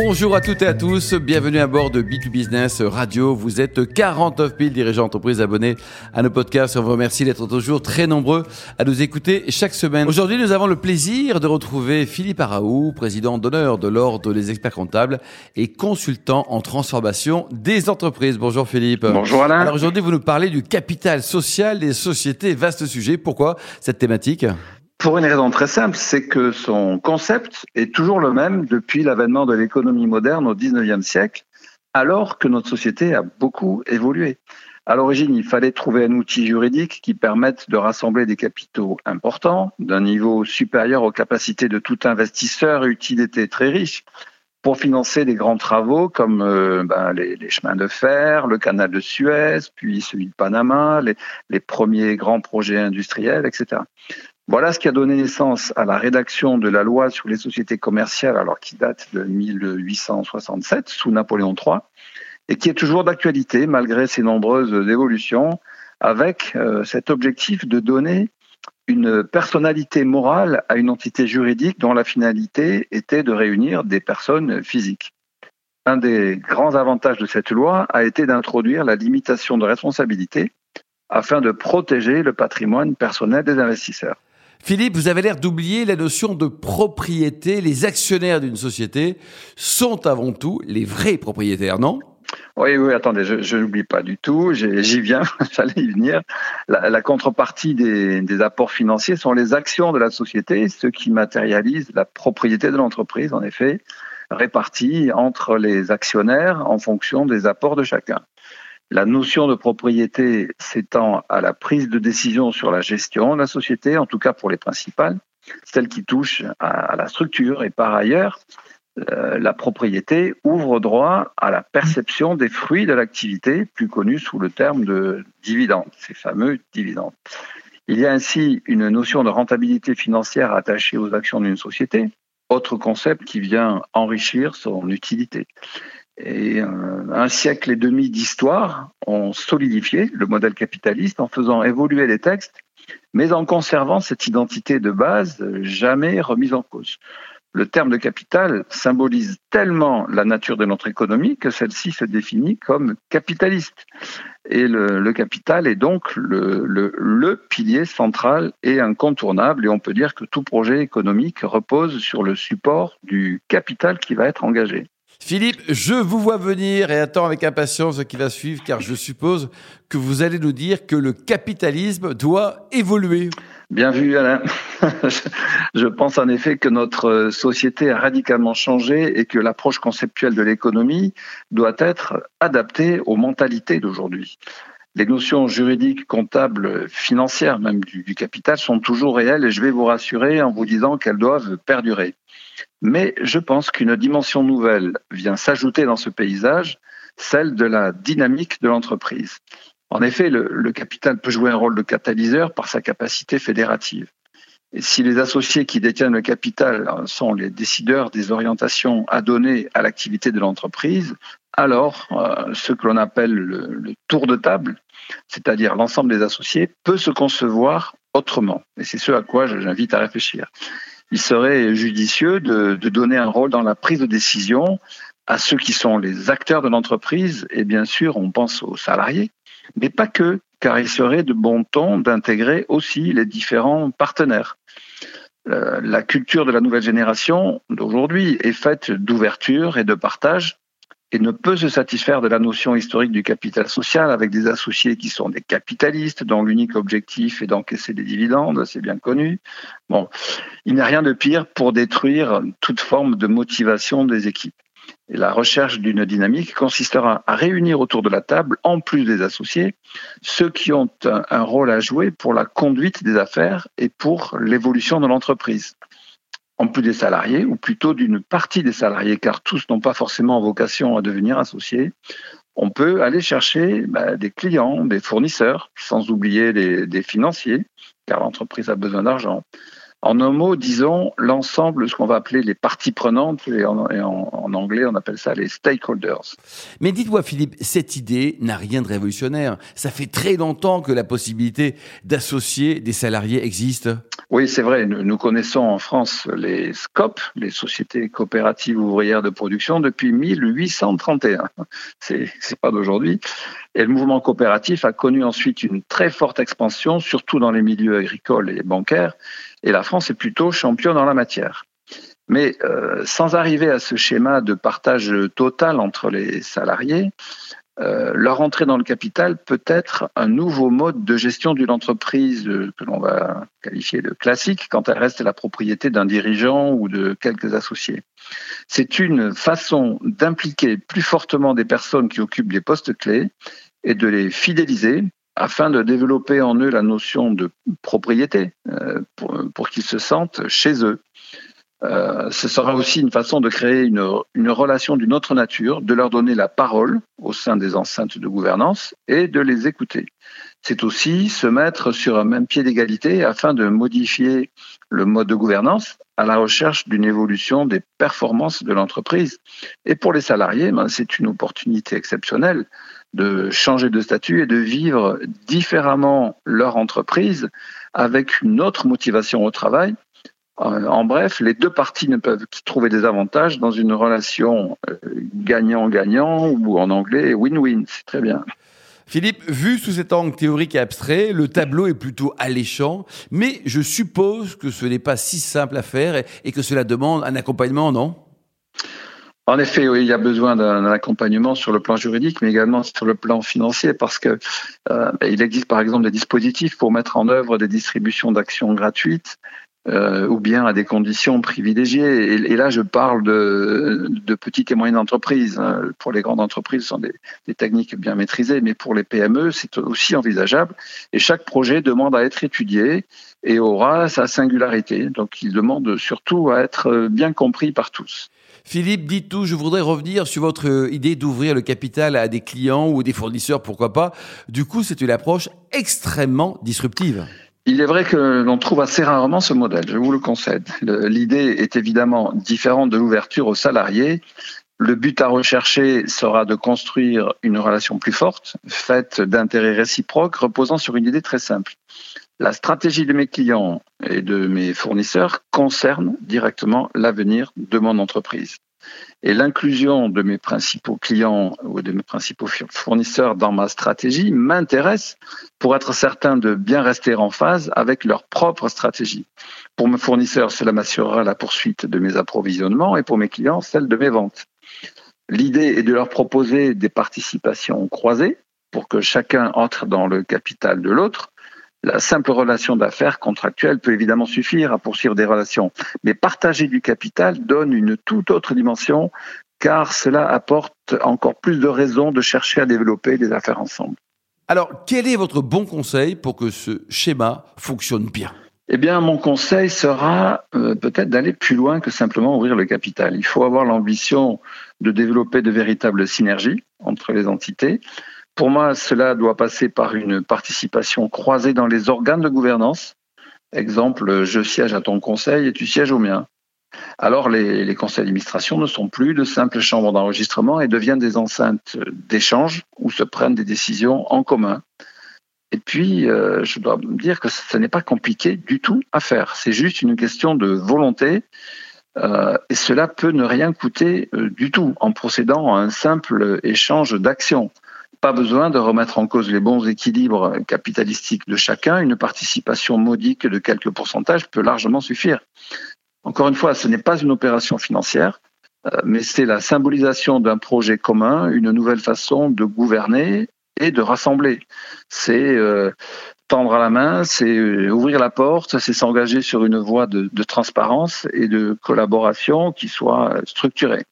Bonjour à toutes et à tous, bienvenue à bord de B2Business Radio. Vous êtes 49 000 dirigeants d'entreprise abonnés à nos podcasts. On vous remercie d'être toujours très nombreux à nous écouter chaque semaine. Aujourd'hui, nous avons le plaisir de retrouver Philippe Araou, président d'honneur de l'Ordre des experts comptables et consultant en transformation des entreprises. Bonjour Philippe. Bonjour Alain. Alors aujourd'hui, vous nous parlez du capital social des sociétés. Vaste sujet. Pourquoi cette thématique? Pour une raison très simple, c'est que son concept est toujours le même depuis l'avènement de l'économie moderne au 19e siècle, alors que notre société a beaucoup évolué. À l'origine, il fallait trouver un outil juridique qui permette de rassembler des capitaux importants, d'un niveau supérieur aux capacités de tout investisseur utilité très riche, pour financer des grands travaux comme euh, ben, les, chemins de fer, le canal de Suez, puis celui de Panama, les premiers grands projets industriels, etc. Voilà ce qui a donné naissance à la rédaction de la loi sur les sociétés commerciales, alors qui date de 1867 sous Napoléon III, et qui est toujours d'actualité malgré ses nombreuses évolutions, avec euh, cet objectif de donner une personnalité morale à une entité juridique dont la finalité était de réunir des personnes physiques. Un des grands avantages de cette loi a été d'introduire la limitation de responsabilité afin de protéger le patrimoine personnel des investisseurs. Philippe, vous avez l'air d'oublier la notion de propriété. Les actionnaires d'une société sont avant tout les vrais propriétaires, non? Oui, oui, attendez, je, n'oublie pas du tout, j'y viens, j'allais y venir. La, contrepartie des, des, apports financiers sont les actions de la société, ce qui matérialise la propriété de l'entreprise, en effet, répartie entre les actionnaires en fonction des apports de chacun. La notion de propriété s'étend à la prise de décision sur la gestion de la société, en tout cas pour les principales, celles qui touchent à la structure. Et par ailleurs, euh, la propriété ouvre droit à la perception des fruits de l'activité, plus connue sous le terme de dividendes, ces fameux dividendes. Il y a ainsi une notion de rentabilité financière attachée aux actions d'une société, autre concept qui vient enrichir son utilité. Et euh, un siècle et demi d'histoire ont solidifié le modèle capitaliste en faisant évoluer les textes, mais en conservant cette identité de base jamais remise en cause. Le terme de capital symbolise tellement la nature de notre économie que celle-ci se définit comme capitaliste. Et le, capital est donc le, pilier central et incontournable. Et on peut dire que tout projet économique repose sur le support du capital qui va être engagé. Philippe, je vous vois venir et attends avec impatience ce qui va suivre, car je suppose que vous allez nous dire que le capitalisme doit évoluer. Bien vu, Alain. je pense en effet que notre société a radicalement changé et que l'approche conceptuelle de l'économie doit être adaptée aux mentalités d'aujourd'hui. Les notions juridiques, comptables, financières, même du, du, capital, sont toujours réelles et je vais vous rassurer en vous disant qu'elles doivent perdurer. Mais je pense qu'une dimension nouvelle vient s'ajouter dans ce paysage, celle de la dynamique de l'entreprise. En effet, le, capital peut jouer un rôle de catalyseur par sa capacité fédérative. Et si les associés qui détiennent le capital sont les décideurs des orientations à donner à l'activité de l'entreprise, alors euh, ce que l'on appelle le, le, tour de table, c'est-à-dire l'ensemble des associés, peut se concevoir autrement. Et c'est ce à quoi j'invite à réfléchir il serait judicieux de, donner un rôle dans la prise de décision à ceux qui sont les acteurs de l'entreprise, et bien sûr, on pense aux salariés, mais pas que, car il serait de bon ton d'intégrer aussi les différents partenaires. Euh, la culture de la nouvelle génération d'aujourd'hui est faite d'ouverture et de partage, et ne peut se satisfaire de la notion historique du capital social avec des associés qui sont des capitalistes dont l'unique objectif est d'encaisser des dividendes, c'est bien connu. Bon, il n'y a rien de pire pour détruire toute forme de motivation des équipes. Et la recherche d'une dynamique consistera à réunir autour de la table, en plus des associés, ceux qui ont un rôle à jouer pour la conduite des affaires et pour l'évolution de l'entreprise en plus des salariés, ou plutôt d'une partie des salariés, car tous n'ont pas forcément vocation à devenir associés, on peut aller chercher bah, des clients, des fournisseurs, sans oublier les, des financiers, car l'entreprise a besoin d'argent. En un mot, disons l'ensemble de ce qu'on va appeler les parties prenantes, et en, en, anglais on appelle ça les stakeholders. Mais dites-moi Philippe, cette idée n'a rien de révolutionnaire. Ça fait très longtemps que la possibilité d'associer des salariés existe. Oui, c'est vrai. Nous, connaissons en France les SCOP, les sociétés coopératives ouvrières de production, depuis 1831. C'est, pas d'aujourd'hui. Et le mouvement coopératif a connu ensuite une très forte expansion, surtout dans les milieux agricoles et bancaires. Et la France est plutôt championne en la matière. Mais euh, sans arriver à ce schéma de partage total entre les salariés, leur entrée dans le capital peut être un nouveau mode de gestion d'une entreprise euh, que l'on va qualifier de classique quand elle reste la propriété d'un dirigeant ou de quelques associés. C'est une façon d'impliquer plus fortement des personnes qui occupent des postes clés et de les fidéliser afin de développer en eux la notion de propriété euh, pour qu'ils se sentent chez eux. Euh, ce sera aussi une façon de créer une, relation d'une autre nature, de leur donner la parole au sein des enceintes de gouvernance et de les écouter. C'est aussi se mettre sur un même pied d'égalité afin de modifier le mode de gouvernance à la recherche d'une évolution des performances de l'entreprise. Et pour les salariés, ben, c'est une opportunité exceptionnelle de changer de statut et de vivre différemment leur entreprise avec une autre motivation au travail en bref, les deux parties ne peuvent trouver des avantages dans une relation euh, gagnant-gagnant ou en anglais win-win. C'est très bien. Philippe, vu sous cet angle théorique et abstrait, le tableau est plutôt alléchant, mais je suppose que ce n'est pas si simple à faire et que cela demande un accompagnement, non? En effet, oui, il y a besoin d'un accompagnement sur le plan juridique, mais également sur le plan financier, parce que euh, il existe par exemple des dispositifs pour mettre en œuvre des distributions d'actions gratuites euh, ou bien à des conditions privilégiées. Et, là, je parle de, petites et moyennes entreprises. Hein. Pour les grandes entreprises, ce sont des, des, techniques bien maîtrisées, mais pour les PME, c'est aussi envisageable. Et chaque projet demande à être étudié et aura sa singularité. Donc, il demande surtout à être bien compris par tous. Philippe, dites tout, je voudrais revenir sur votre idée d'ouvrir le capital à des clients ou des fournisseurs, pourquoi pas. Du coup, c'est une approche extrêmement disruptive. Il est vrai que l'on trouve assez rarement ce modèle, je vous le concède. L'idée est évidemment différente de l'ouverture aux salariés. Le but à rechercher sera de construire une relation plus forte, faite d'intérêts réciproques, reposant sur une idée très simple. La stratégie de mes clients et de mes fournisseurs concerne directement l'avenir de mon entreprise. Et l'inclusion de mes principaux clients ou de mes principaux fournisseurs dans ma stratégie m'intéresse pour être certain de bien rester en phase avec leur propre stratégie. Pour mes fournisseurs, cela m'assurera la poursuite de mes approvisionnements et pour mes clients, celle de mes ventes. L'idée est de leur proposer des participations croisées pour que chacun entre dans le capital de l'autre la simple relation d'affaires contractuelle peut évidemment suffire à poursuivre des relations, mais partager du capital donne une toute autre dimension car cela apporte encore plus de raisons de chercher à développer des affaires ensemble. Alors, quel est votre bon conseil pour que ce schéma fonctionne bien? Eh bien, mon conseil sera euh, peut-être d'aller plus loin que simplement ouvrir le capital. Il faut avoir l'ambition de développer de véritables synergies entre les entités, pour moi, cela doit passer par une participation croisée dans les organes de gouvernance. Exemple, je siège à ton conseil et tu sièges au mien. Alors les, conseils d'administration ne sont plus de simples chambres d'enregistrement et deviennent des enceintes d'échange où se prennent des décisions en commun. Et puis, euh, je dois dire que ce n'est pas compliqué du tout à faire. C'est juste une question de volonté. Euh, et cela peut ne rien coûter euh, du tout en procédant à un simple échange d'actions. Pas besoin de remettre en cause les bons équilibres capitalistiques de chacun. Une participation modique de quelques pourcentages peut largement suffire. Encore une fois, ce n'est pas une opération financière, euh, mais c'est la symbolisation d'un projet commun, une nouvelle façon de gouverner et de rassembler. C'est euh, tendre à la main, c'est euh, ouvrir la porte, c'est s'engager sur une voie de, de, transparence et de collaboration qui soit structurée.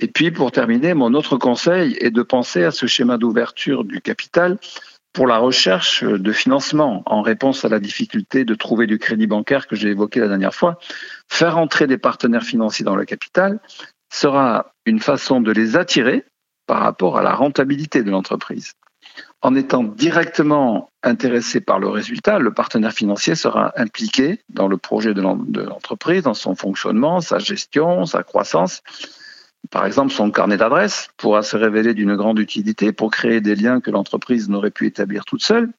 Et puis, pour terminer, mon autre conseil est de penser à ce schéma d'ouverture du capital pour la recherche de financement en réponse à la difficulté de trouver du crédit bancaire que j'ai évoqué la dernière fois. Faire entrer des partenaires financiers dans le capital sera une façon de les attirer par rapport à la rentabilité de l'entreprise. En étant directement intéressé par le résultat, le partenaire financier sera impliqué dans le projet de l'entreprise, dans son fonctionnement, sa gestion, sa croissance. Par exemple, son carnet d'adresses pourra se révéler d'une grande utilité pour créer des liens que l'entreprise n'aurait pu établir toute seule.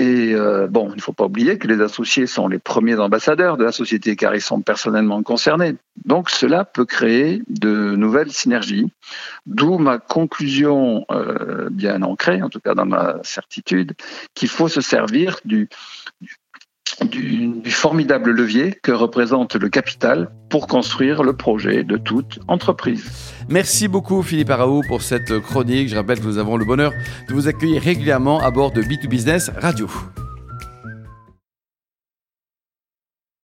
Et euh, bon, il ne faut pas oublier que les associés sont les premiers ambassadeurs de la société car ils sont personnellement concernés. Donc cela peut créer de nouvelles synergies, d'où ma conclusion euh, bien ancrée, en tout cas dans ma certitude, qu'il faut se servir du, du, formidable levier que représente le capital pour construire le projet de toute entreprise. Merci beaucoup Philippe Araou pour cette chronique. Je rappelle que nous avons le bonheur de vous accueillir régulièrement à bord de B2Business Radio.